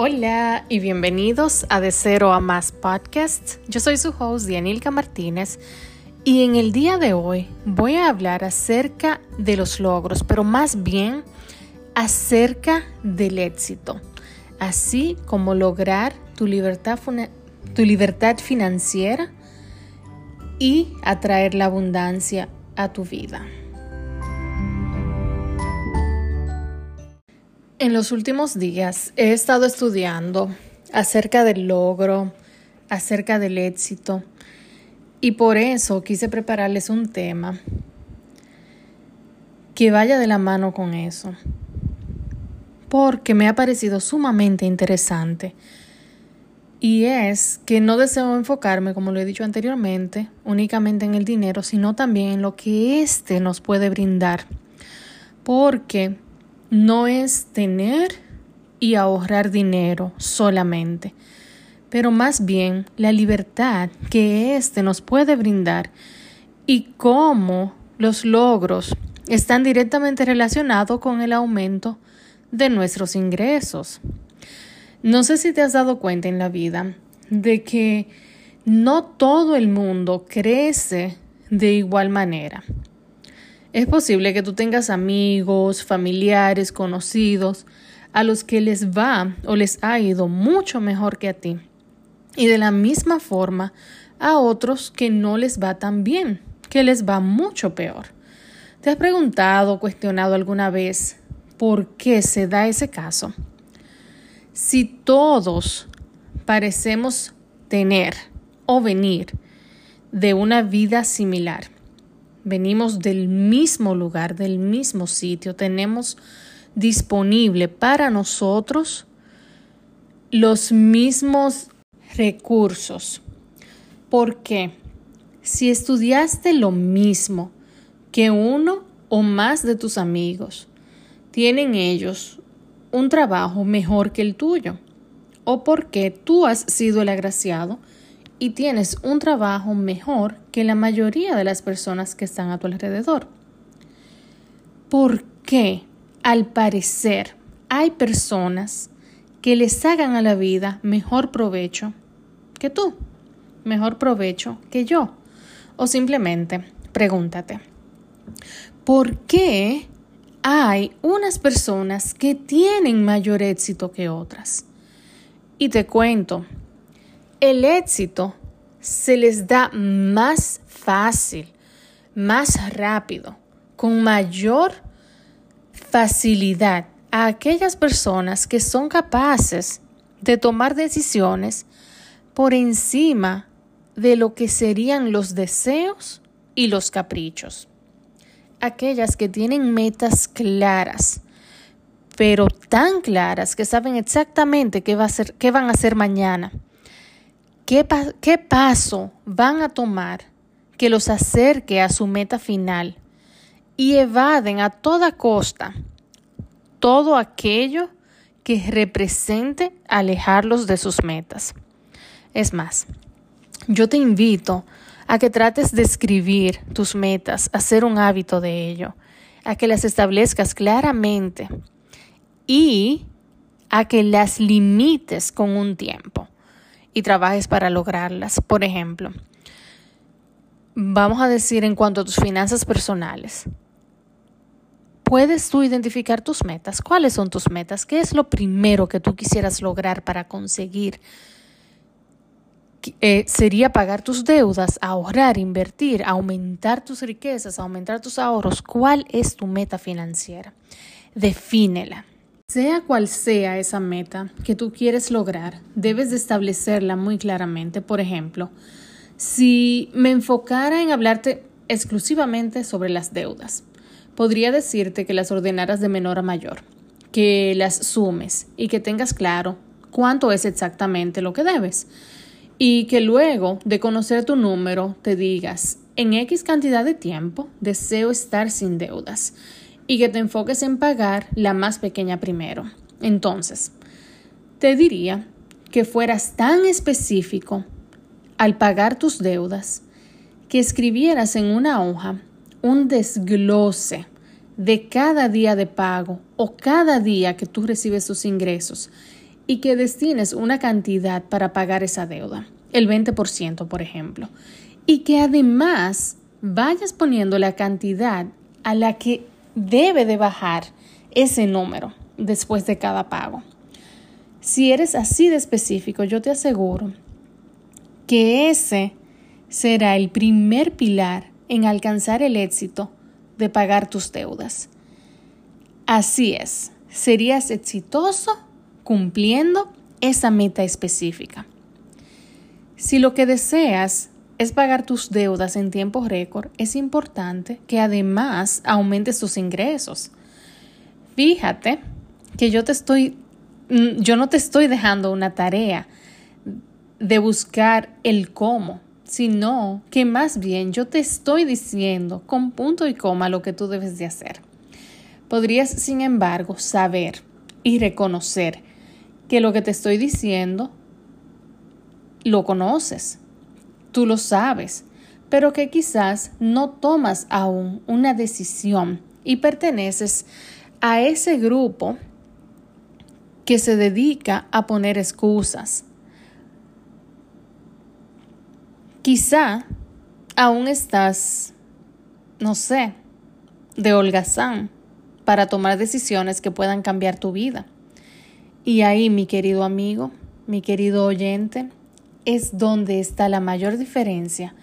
Hola y bienvenidos a De Cero a Más Podcast. Yo soy su host, Dianilka Martínez, y en el día de hoy voy a hablar acerca de los logros, pero más bien acerca del éxito, así como lograr tu libertad, tu libertad financiera y atraer la abundancia a tu vida. En los últimos días he estado estudiando acerca del logro, acerca del éxito, y por eso quise prepararles un tema que vaya de la mano con eso, porque me ha parecido sumamente interesante. Y es que no deseo enfocarme, como lo he dicho anteriormente, únicamente en el dinero, sino también en lo que éste nos puede brindar. Porque no es tener y ahorrar dinero solamente, pero más bien la libertad que éste nos puede brindar y cómo los logros están directamente relacionados con el aumento de nuestros ingresos. No sé si te has dado cuenta en la vida de que no todo el mundo crece de igual manera. Es posible que tú tengas amigos, familiares, conocidos, a los que les va o les ha ido mucho mejor que a ti. Y de la misma forma a otros que no les va tan bien, que les va mucho peor. ¿Te has preguntado cuestionado alguna vez por qué se da ese caso? Si todos parecemos tener o venir de una vida similar, venimos del mismo lugar, del mismo sitio, tenemos disponible para nosotros los mismos recursos. Porque si estudiaste lo mismo que uno o más de tus amigos, tienen ellos un trabajo mejor que el tuyo. O porque tú has sido el agraciado y tienes un trabajo mejor que la mayoría de las personas que están a tu alrededor. ¿Por qué, al parecer, hay personas que les hagan a la vida mejor provecho que tú, mejor provecho que yo? O simplemente pregúntate, ¿por qué hay unas personas que tienen mayor éxito que otras? Y te cuento, el éxito se les da más fácil, más rápido, con mayor facilidad a aquellas personas que son capaces de tomar decisiones por encima de lo que serían los deseos y los caprichos. Aquellas que tienen metas claras, pero tan claras que saben exactamente qué, va a ser, qué van a hacer mañana ¿Qué, paso van a tomar que los acerque a su meta final y evaden a toda costa todo aquello que represente alejarlos de sus metas? Es más, yo te invito a que trates de escribir tus metas, hacer un hábito de ello, a que las establezcas claramente y a que las limites con un tiempo y trabajes para lograrlas. Por ejemplo, vamos a decir en cuanto a tus finanzas personales. ¿Puedes tú identificar tus metas? ¿Cuáles son tus metas? ¿Qué es lo primero que tú quisieras lograr para conseguir? Eh, sería pagar tus deudas, ahorrar, invertir, aumentar tus riquezas, aumentar tus ahorros. ¿Cuál es tu meta financiera? Defínela. Sea cual sea esa meta que tú quieres lograr, debes de establecerla muy claramente. Por ejemplo, si me enfocara en hablarte exclusivamente sobre las deudas, podría decirte que las ordenaras de menor a mayor, que las sumes y que tengas claro cuánto es exactamente lo que debes. Y que luego de conocer tu número te digas, en X cantidad de tiempo deseo estar sin deudas y que te enfoques en pagar la más pequeña primero. Entonces, te diría que fueras tan específico al pagar tus deudas que escribieras en una hoja un desglose de cada día de pago o cada día que tú recibes tus ingresos y que destines una cantidad para pagar esa deuda, el 20%, por ejemplo, y que además vayas poniendo la cantidad a la que debe de bajar ese número después de cada pago. Si eres así de específico, yo te aseguro que ese será el primer pilar en alcanzar el éxito de pagar tus deudas. Así es, serías exitoso cumpliendo esa meta específica. Si lo que deseas es pagar tus deudas en tiempo récord, es importante que además aumentes tus ingresos. Fíjate que yo te estoy mm, yo no te estoy dejando una tarea de buscar el cómo, sino que más bien yo te estoy diciendo con punto y coma lo que tú debes de hacer. Podrías, sin embargo, saber y reconocer que lo que te estoy diciendo lo conoces, tú lo sabes, pero que quizás no tomas aún una decisión y perteneces a ese grupo que se dedica a poner excusas. Quizá aún estás, no sé, de holgazán para tomar decisiones que puedan cambiar tu vida. Y ahí, mi querido amigo, mi querido oyente, es donde está la mayor diferencia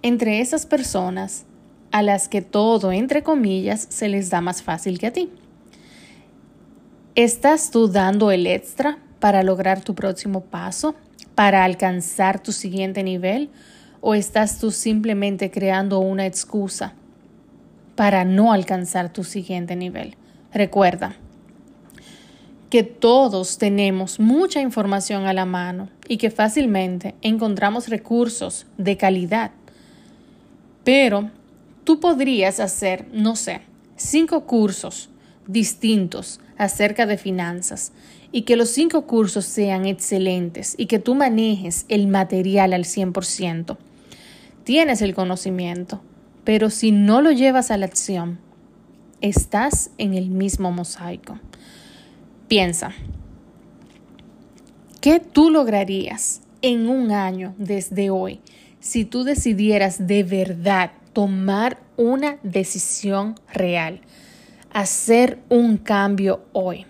entre esas personas a las que todo, entre comillas, se les da más fácil que a ti. ¿Estás tú dando el extra para lograr tu próximo paso, para alcanzar tu siguiente nivel? ¿O estás tú simplemente creando una excusa para no alcanzar tu siguiente nivel? Recuerda, que todos tenemos mucha información a la mano y que fácilmente encontramos recursos de calidad. Pero tú podrías hacer, no sé, cinco cursos distintos acerca de finanzas y que los cinco cursos sean excelentes y que tú manejes el material al 100%. Tienes el conocimiento, pero si no lo llevas a la acción, estás en el mismo mosaico. Piensa, ¿qué tú lograrías en un año desde hoy si tú decidieras de verdad tomar una decisión real, hacer un cambio hoy?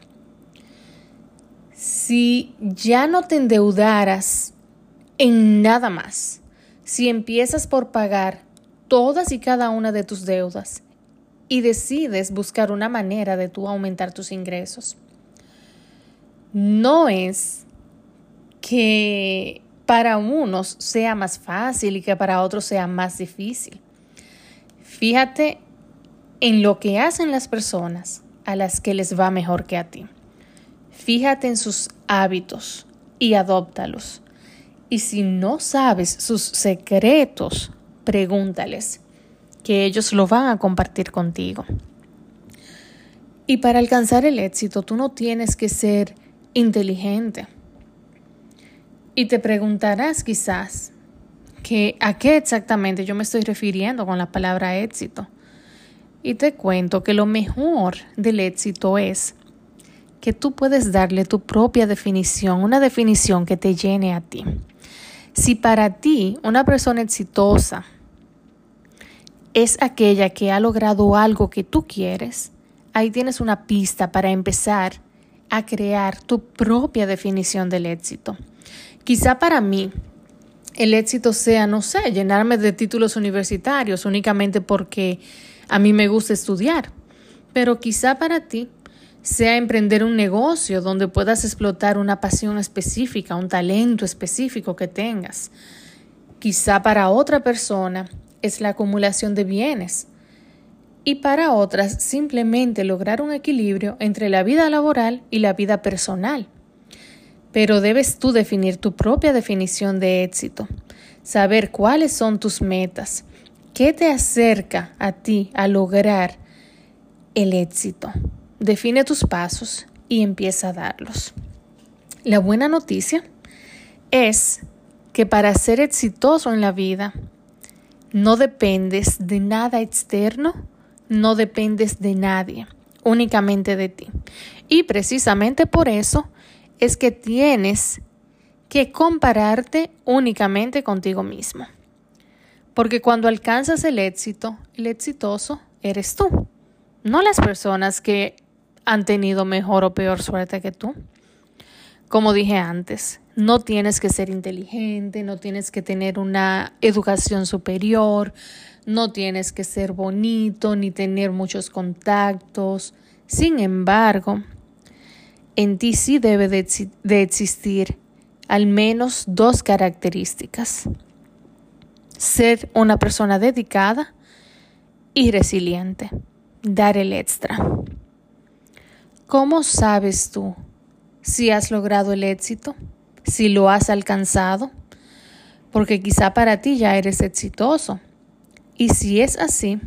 Si ya no te endeudaras en nada más, si empiezas por pagar todas y cada una de tus deudas y decides buscar una manera de tú aumentar tus ingresos, no es que para unos sea más fácil y que para otros sea más difícil. Fíjate en lo que hacen las personas a las que les va mejor que a ti. Fíjate en sus hábitos y adóptalos. Y si no sabes sus secretos, pregúntales, que ellos lo van a compartir contigo. Y para alcanzar el éxito, tú no tienes que ser inteligente. Y te preguntarás quizás que a qué exactamente yo me estoy refiriendo con la palabra éxito. Y te cuento que lo mejor del éxito es que tú puedes darle tu propia definición, una definición que te llene a ti. Si para ti una persona exitosa es aquella que ha logrado algo que tú quieres, ahí tienes una pista para empezar a crear tu propia definición del éxito. Quizá para mí el éxito sea, no sé, llenarme de títulos universitarios únicamente porque a mí me gusta estudiar, pero quizá para ti sea emprender un negocio donde puedas explotar una pasión específica, un talento específico que tengas. Quizá para otra persona es la acumulación de bienes, y para otras simplemente lograr un equilibrio entre la vida laboral y la vida personal. Pero debes tú definir tu propia definición de éxito, saber cuáles son tus metas, qué te acerca a ti a lograr el éxito. Define tus pasos y empieza a darlos. La buena noticia es que para ser exitoso en la vida no dependes de nada externo no dependes de nadie, únicamente de ti. Y precisamente por eso es que tienes que compararte únicamente contigo mismo. Porque cuando alcanzas el éxito, el exitoso eres tú, no las personas que han tenido mejor o peor suerte que tú. Como dije antes, no tienes que ser inteligente, no tienes que tener una educación superior, no tienes que ser bonito ni tener muchos contactos. Sin embargo, en ti sí debe de, existir al menos dos características. Ser una persona dedicada y resiliente. Dar el extra. ¿Cómo sabes tú si has logrado el éxito? Si lo has alcanzado? Porque quizá para ti ya eres exitoso. Y si es así,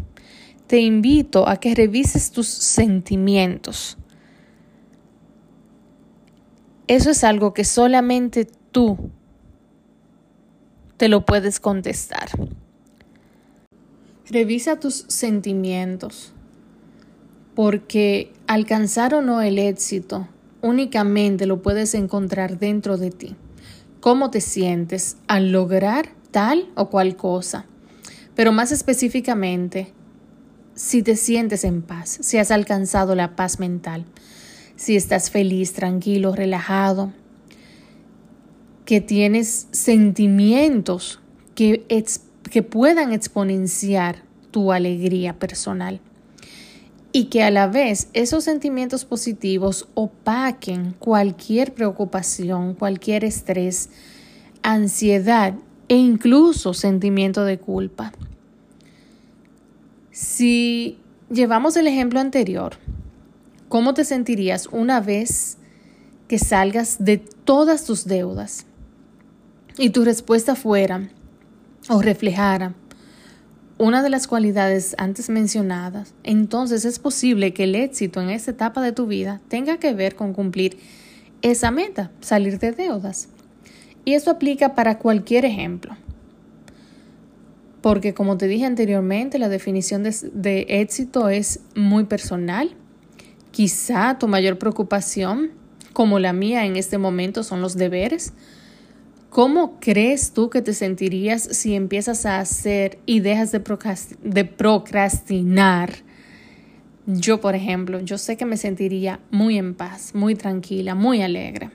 te invito a que revises tus sentimientos. Eso es algo que solamente tú te lo puedes contestar. Revisa tus sentimientos porque alcanzar o no el éxito únicamente lo puedes encontrar dentro de ti. ¿Cómo te sientes al lograr tal o cual cosa? Pero más específicamente, si te sientes en paz, si has alcanzado la paz mental, si estás feliz, tranquilo, relajado, que tienes sentimientos que, que puedan exponenciar tu alegría personal y que a la vez esos sentimientos positivos opaquen cualquier preocupación, cualquier estrés, ansiedad e incluso sentimiento de culpa. Si llevamos el ejemplo anterior, ¿cómo te sentirías una vez que salgas de todas tus deudas y tu respuesta fuera o reflejara una de las cualidades antes mencionadas, entonces es posible que el éxito en esta etapa de tu vida tenga que ver con cumplir esa meta, salir de deudas. Y esto aplica para cualquier ejemplo. Porque como te dije anteriormente, la definición de, de éxito es muy personal. Quizá tu mayor preocupación, como la mía en este momento, son los deberes ¿Cómo crees tú que te sentirías si empiezas a hacer y dejas de, procrastinar? Yo, por ejemplo, yo sé que me sentiría muy en paz, muy tranquila, muy alegre.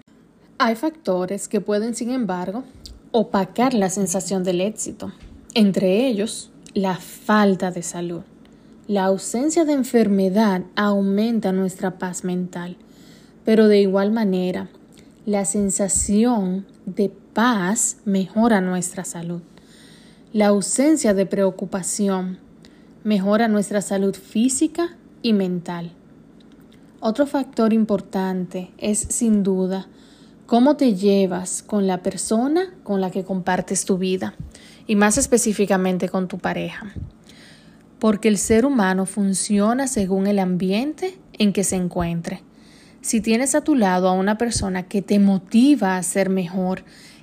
Hay factores que pueden, sin embargo, opacar la sensación del éxito. Entre ellos, la falta de salud. La ausencia de enfermedad aumenta nuestra paz mental, pero de igual manera, la sensación de paz mejora nuestra salud. La ausencia de preocupación mejora nuestra salud física y mental. Otro factor importante es sin duda cómo te llevas con la persona con la que compartes tu vida y más específicamente con tu pareja. Porque el ser humano funciona según el ambiente en que se encuentre. Si tienes a tu lado a una persona que te motiva a ser mejor,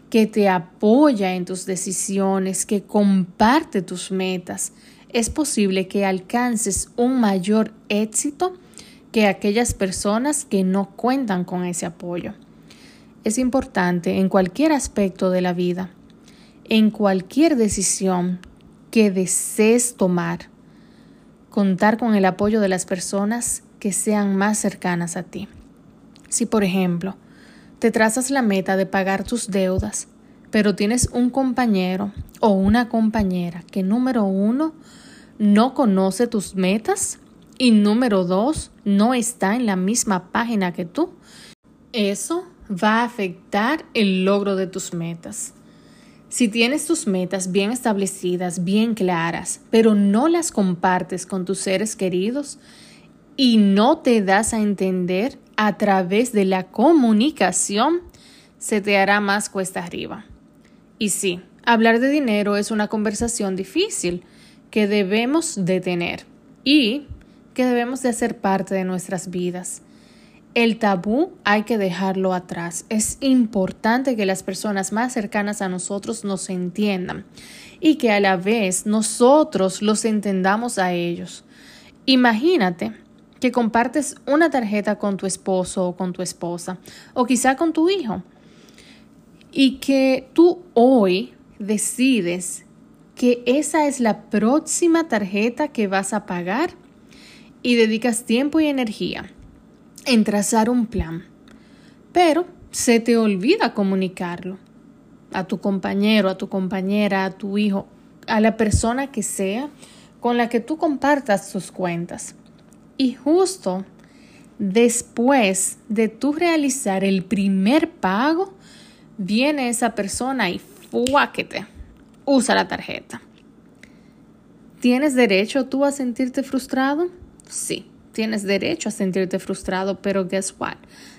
que te apoya en tus decisiones, que comparte tus metas, es posible que alcances un mayor éxito que aquellas personas que no cuentan con ese apoyo. Es importante en cualquier aspecto de la vida, en cualquier decisión que desees tomar, contar con el apoyo de las personas que sean más cercanas a ti. Si, por ejemplo, te trazas la meta de pagar tus deudas, pero tienes un compañero o una compañera que número uno no conoce tus metas y número dos no está en la misma página que tú, eso va a afectar el logro de tus metas. Si tienes tus metas bien establecidas, bien claras, pero no las compartes con tus seres queridos y no te das a entender a través de la comunicación, se te hará más cuesta arriba. Y sí, hablar de dinero es una conversación difícil que debemos de tener y que debemos de hacer parte de nuestras vidas. El tabú hay que dejarlo atrás. Es importante que las personas más cercanas a nosotros nos entiendan y que a la vez nosotros los entendamos a ellos. Imagínate que compartes una tarjeta con tu esposo o con tu esposa o quizá con tu hijo y que tú hoy decides que esa es la próxima tarjeta que vas a pagar y dedicas tiempo y energía en trazar un plan, pero se te olvida comunicarlo a tu compañero, a tu compañera, a tu hijo, a la persona que sea con la que tú compartas tus cuentas. Y justo después de tú realizar el primer pago, viene esa persona y fuáquete, usa la tarjeta. ¿Tienes derecho tú a sentirte frustrado? Sí, tienes derecho a sentirte frustrado, pero guess what?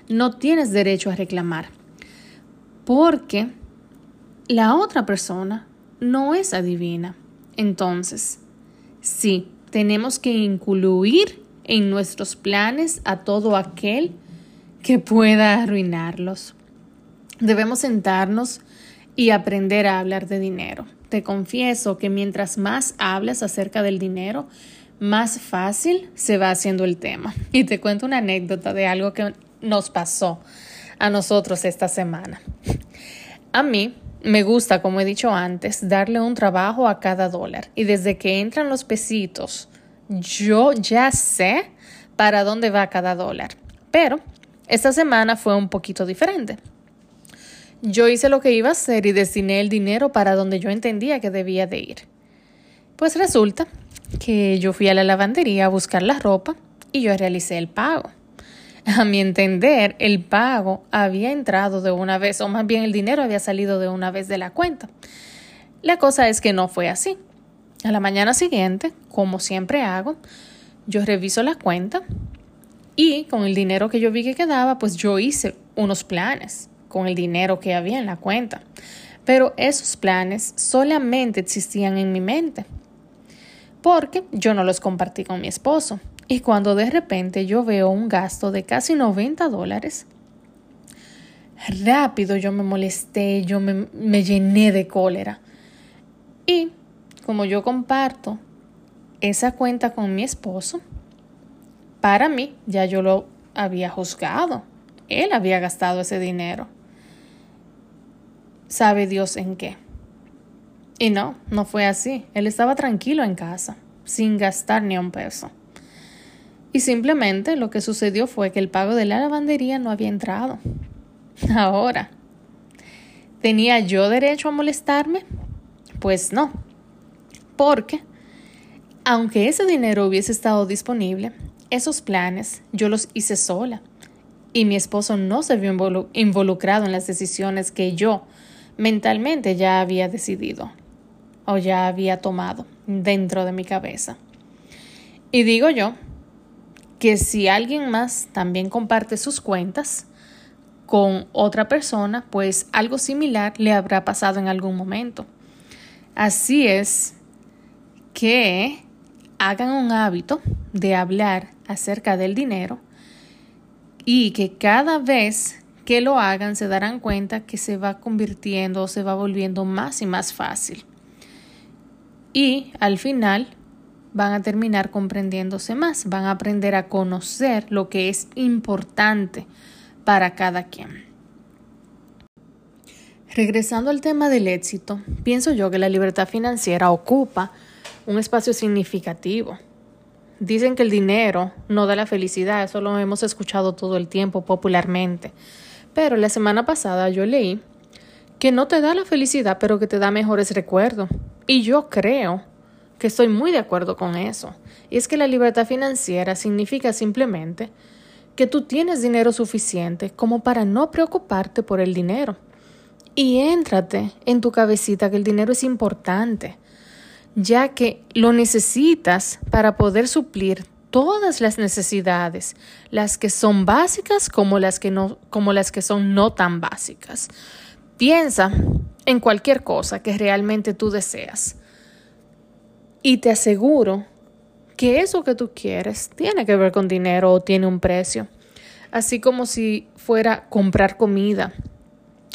No tienes derecho a reclamar. Porque la otra persona no es adivina. Entonces, sí, tenemos que incluir en nuestros planes a todo aquel que pueda arruinarlos. Debemos sentarnos y aprender a hablar de dinero. Te confieso que mientras más hablas acerca del dinero, más fácil se va haciendo el tema. Y te cuento una anécdota de algo que nos pasó a nosotros esta semana. A mí me gusta, como he dicho antes, darle un trabajo a cada dólar. Y desde que entran los pesitos, yo ya sé para dónde va cada dólar. Pero esta semana fue un poquito diferente. Yo hice lo que iba a hacer y destiné el dinero para donde yo entendía que debía de ir. Pues resulta que yo fui a la lavandería a buscar la ropa y yo realicé el pago. A mi entender, el pago había entrado de una vez, o más bien el dinero había salido de una vez de la cuenta. La cosa es que no fue así. A la mañana siguiente, como siempre hago, yo reviso la cuenta y con el dinero que yo vi que quedaba, pues yo hice unos planes con el dinero que había en la cuenta. Pero esos planes solamente existían en mi mente porque yo no los compartí con mi esposo. Y cuando de repente yo veo un gasto de casi 90 dólares, rápido yo me molesté, yo me, me llené de cólera. Y como yo comparto esa cuenta con mi esposo, para mí ya yo lo había juzgado. Él había gastado ese dinero. ¿Sabe Dios en qué? Y no, no fue así. Él estaba tranquilo en casa, sin gastar ni un peso. Y simplemente lo que sucedió fue que el pago de la lavandería no había entrado. Ahora, ¿tenía yo derecho a molestarme? Pues no porque aunque ese dinero hubiese estado disponible, esos planes yo los hice sola y mi esposo no se vio involucrado en las decisiones que yo mentalmente ya había decidido o ya había tomado dentro de mi cabeza. Y digo yo que si alguien más también comparte sus cuentas con otra persona, pues algo similar le habrá pasado en algún momento. Así es que hagan un hábito de hablar acerca del dinero y que cada vez que lo hagan se darán cuenta que se va convirtiendo o se va volviendo más y más fácil. Y al final van a terminar comprendiéndose más, van a aprender a conocer lo que es importante para cada quien. Regresando al tema del éxito, pienso yo que la libertad financiera ocupa un espacio significativo. Dicen que el dinero no da la felicidad, eso lo hemos escuchado todo el tiempo popularmente. Pero la semana pasada yo leí que no te da la felicidad, pero que te da mejores recuerdos. Y yo creo que estoy muy de acuerdo con eso. Y es que la libertad financiera significa simplemente que tú tienes dinero suficiente como para no preocuparte por el dinero. Y éntrate en tu cabecita que el dinero es importante, ya que lo necesitas para poder suplir todas las necesidades, las que son básicas como las que no como las que son no tan básicas. Piensa en cualquier cosa que realmente tú deseas. Y te aseguro que eso que tú quieres tiene que ver con dinero o tiene un precio. Así como si fuera comprar comida,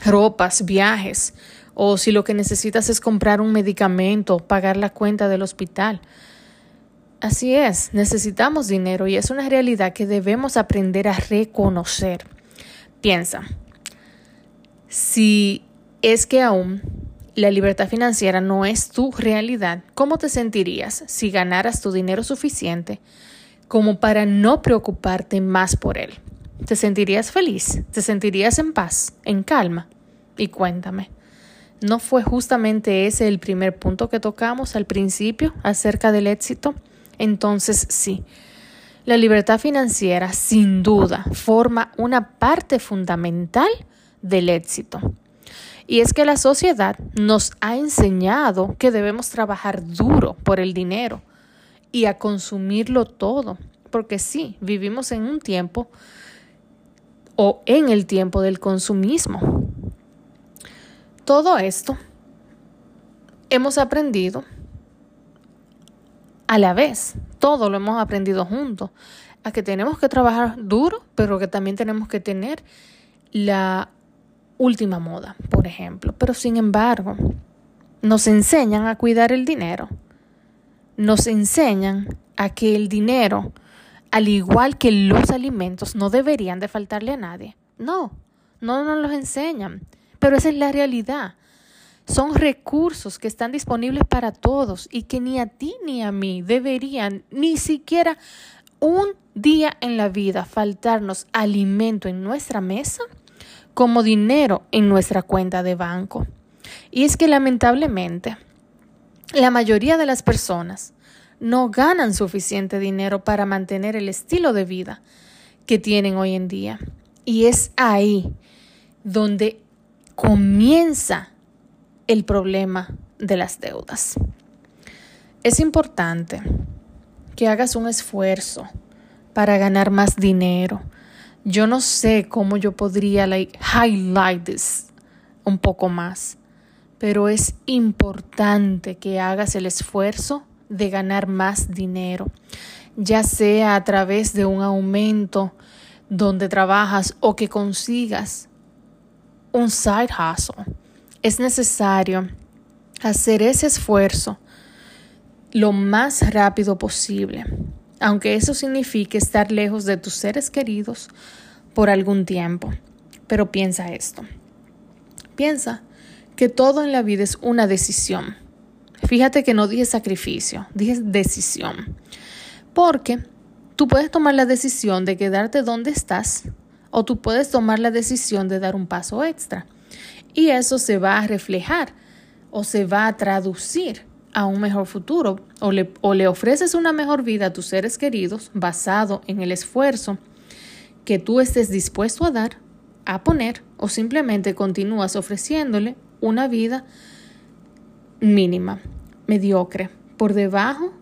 ropas, viajes o si lo que necesitas es comprar un medicamento, pagar la cuenta del hospital. Así es, necesitamos dinero y es una realidad que debemos aprender a reconocer. Piensa, si es que aún la libertad financiera no es tu realidad, ¿cómo te sentirías si ganaras tu dinero suficiente como para no preocuparte más por él? ¿Te sentirías feliz? ¿Te sentirías en paz, en calma? Y cuéntame, ¿no fue justamente ese el primer punto que tocamos al principio acerca del éxito? Entonces sí, la libertad financiera sin duda forma una parte fundamental del éxito. Y es que la sociedad nos ha enseñado que debemos trabajar duro por el dinero y a consumirlo todo, porque sí, vivimos en un tiempo o en el tiempo del consumismo. Todo esto hemos aprendido a la vez. Todo lo hemos aprendido juntos. A que tenemos que trabajar duro, pero que también tenemos que tener la última moda, por ejemplo. Pero sin embargo, nos enseñan a cuidar el dinero. Nos enseñan a que el dinero, al igual que los alimentos, no deberían de faltarle a nadie. No, no nos los enseñan. Pero esa es la realidad. Son recursos que están disponibles para todos y que ni a ti ni a mí deberían ni siquiera un día en la vida faltarnos alimento en nuestra mesa como dinero en nuestra cuenta de banco. Y es que lamentablemente la mayoría de las personas no ganan suficiente dinero para mantener el estilo de vida que tienen hoy en día. Y es ahí donde comienza el problema de las deudas. Es importante que hagas un esfuerzo para ganar más dinero. Yo no sé cómo yo podría like, highlight this un poco más, pero es importante que hagas el esfuerzo de ganar más dinero, ya sea a través de un aumento donde trabajas o que consigas un side hustle. Es necesario hacer ese esfuerzo lo más rápido posible, aunque eso signifique estar lejos de tus seres queridos por algún tiempo. Pero piensa esto. Piensa que todo en la vida es una decisión. Fíjate que no dije sacrificio, dije decisión. Porque tú puedes tomar la decisión de quedarte donde estás o tú puedes tomar la decisión de dar un paso extra. Y eso se va a reflejar o se va a traducir a un mejor futuro o le, o le ofreces una mejor vida a tus seres queridos basado en el esfuerzo que tú estés dispuesto a dar, a poner o simplemente continúas ofreciéndole una vida mínima, mediocre, por debajo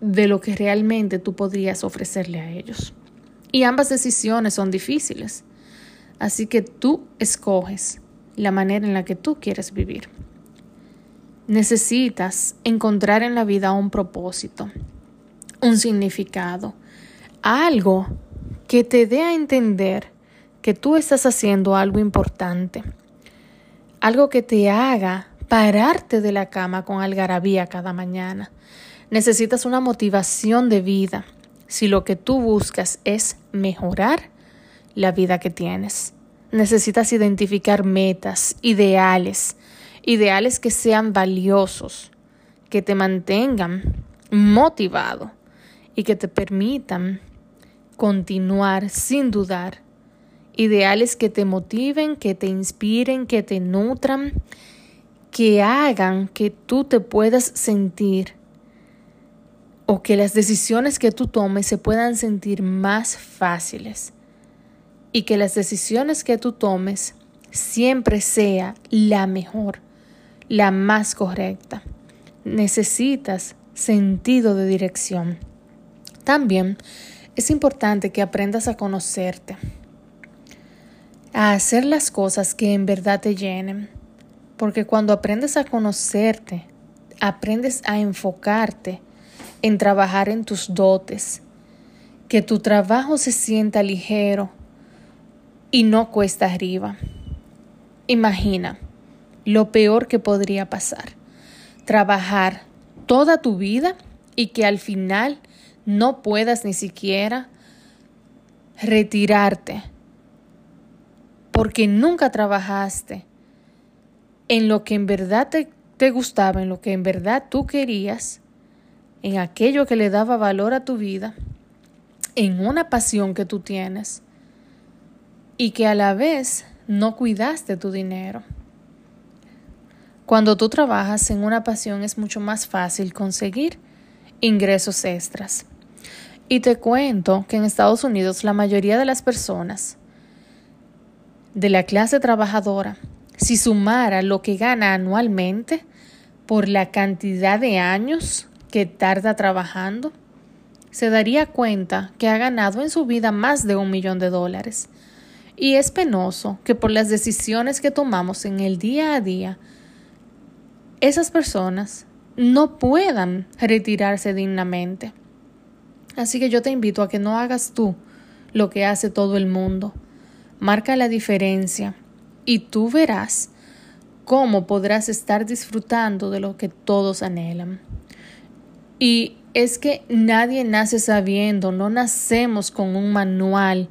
de lo que realmente tú podrías ofrecerle a ellos. Y ambas decisiones son difíciles. Así que tú escoges la manera en la que tú quieres vivir. Necesitas encontrar en la vida un propósito, un significado, algo que te dé a entender que tú estás haciendo algo importante, algo que te haga pararte de la cama con algarabía cada mañana. Necesitas una motivación de vida si lo que tú buscas es mejorar la vida que tienes. Necesitas identificar metas, ideales, ideales que sean valiosos, que te mantengan motivado y que te permitan continuar sin dudar. Ideales que te motiven, que te inspiren, que te nutran, que hagan que tú te puedas sentir o que las decisiones que tú tomes se puedan sentir más fáciles y que las decisiones que tú tomes siempre sea la mejor, la más correcta. Necesitas sentido de dirección. También es importante que aprendas a conocerte, a hacer las cosas que en verdad te llenen, porque cuando aprendes a conocerte, aprendes a enfocarte en trabajar en tus dotes, que tu trabajo se sienta ligero, y no cuesta arriba. Imagina lo peor que podría pasar. Trabajar toda tu vida y que al final no puedas ni siquiera retirarte porque nunca trabajaste en lo que en verdad te, te, gustaba, en lo que en verdad tú querías, en aquello que le daba valor a tu vida, en una pasión que tú tienes y que a la vez no cuidaste tu dinero. Cuando tú trabajas en una pasión es mucho más fácil conseguir ingresos extras. Y te cuento que en Estados Unidos la mayoría de las personas de la clase trabajadora, si sumara lo que gana anualmente por la cantidad de años que tarda trabajando, se daría cuenta que ha ganado en su vida más de un millón de dólares. Y es penoso que por las decisiones que tomamos en el día a día, esas personas no puedan retirarse dignamente. Así que yo te invito a que no hagas tú lo que hace todo el mundo. Marca la diferencia y tú verás cómo podrás estar disfrutando de lo que todos anhelan. Y es que nadie nace sabiendo, no nacemos con un manual,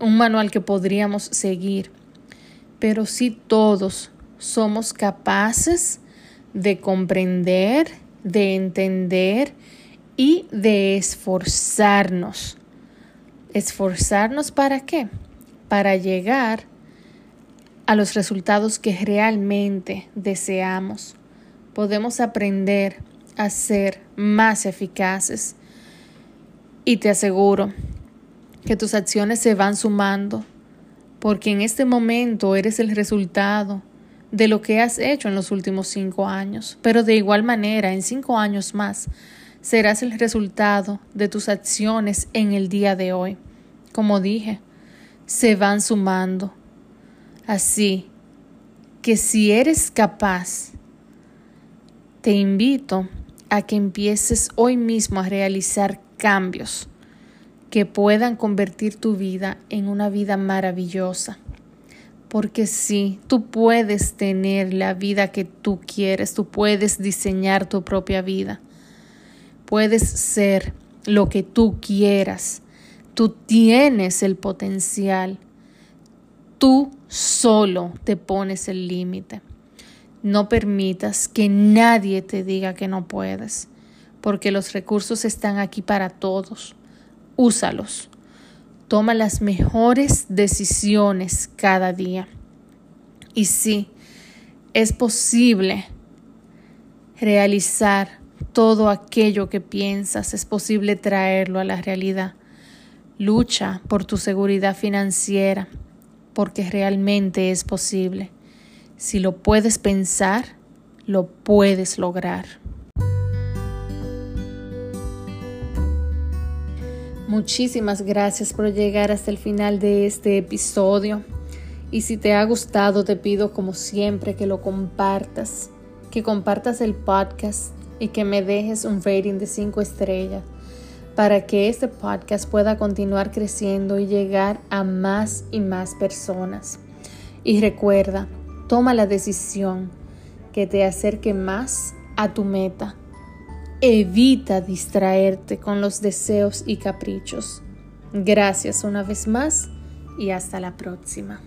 un manual que podríamos seguir, pero sí todos somos capaces de comprender, de entender y de esforzarnos. ¿Esforzarnos para qué? Para llegar a los resultados que realmente deseamos. Podemos aprender a ser más eficaces. Y te aseguro que tus acciones se van sumando, porque en este momento eres el resultado de lo que has hecho en los últimos cinco años, pero de igual manera, en cinco años más, serás el resultado de tus acciones en el día de hoy. Como dije, se van sumando. Así que si eres capaz, te invito a que empieces hoy mismo a realizar cambios que puedan convertir tu vida en una vida maravillosa. Porque sí, tú puedes tener la vida que tú quieres, tú puedes diseñar tu propia vida, puedes ser lo que tú quieras, tú tienes el potencial, tú solo te pones el límite. No permitas que nadie te diga que no puedes, porque los recursos están aquí para todos. Úsalos. Toma las mejores decisiones cada día. Y sí, es posible realizar todo aquello que piensas, es posible traerlo a la realidad. Lucha por tu seguridad financiera, porque realmente es posible. Si lo puedes pensar, lo puedes lograr. Muchísimas gracias por llegar hasta el final de este episodio. Y si te ha gustado, te pido como siempre que lo compartas, que compartas el podcast y que me dejes un rating de 5 estrellas para que este podcast pueda continuar creciendo y llegar a más y más personas. Y recuerda, toma la decisión que te acerque más a tu meta Evita distraerte con los deseos y caprichos. Gracias una vez más y hasta la próxima.